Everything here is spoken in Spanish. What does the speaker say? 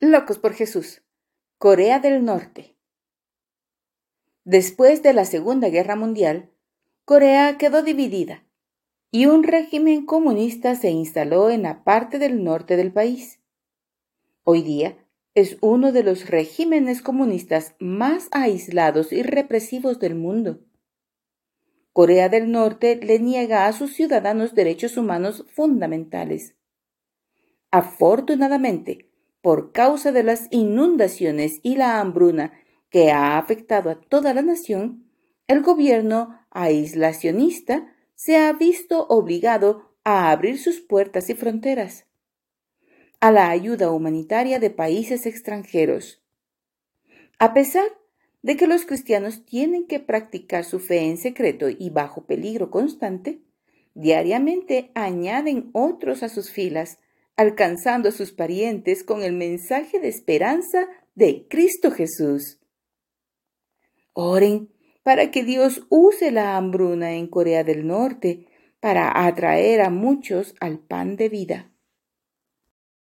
Locos por Jesús. Corea del Norte. Después de la Segunda Guerra Mundial, Corea quedó dividida y un régimen comunista se instaló en la parte del norte del país. Hoy día es uno de los regímenes comunistas más aislados y represivos del mundo. Corea del Norte le niega a sus ciudadanos derechos humanos fundamentales. Afortunadamente, por causa de las inundaciones y la hambruna que ha afectado a toda la nación, el gobierno aislacionista se ha visto obligado a abrir sus puertas y fronteras a la ayuda humanitaria de países extranjeros. A pesar de que los cristianos tienen que practicar su fe en secreto y bajo peligro constante, diariamente añaden otros a sus filas alcanzando a sus parientes con el mensaje de esperanza de Cristo Jesús. Oren para que Dios use la hambruna en Corea del Norte para atraer a muchos al pan de vida.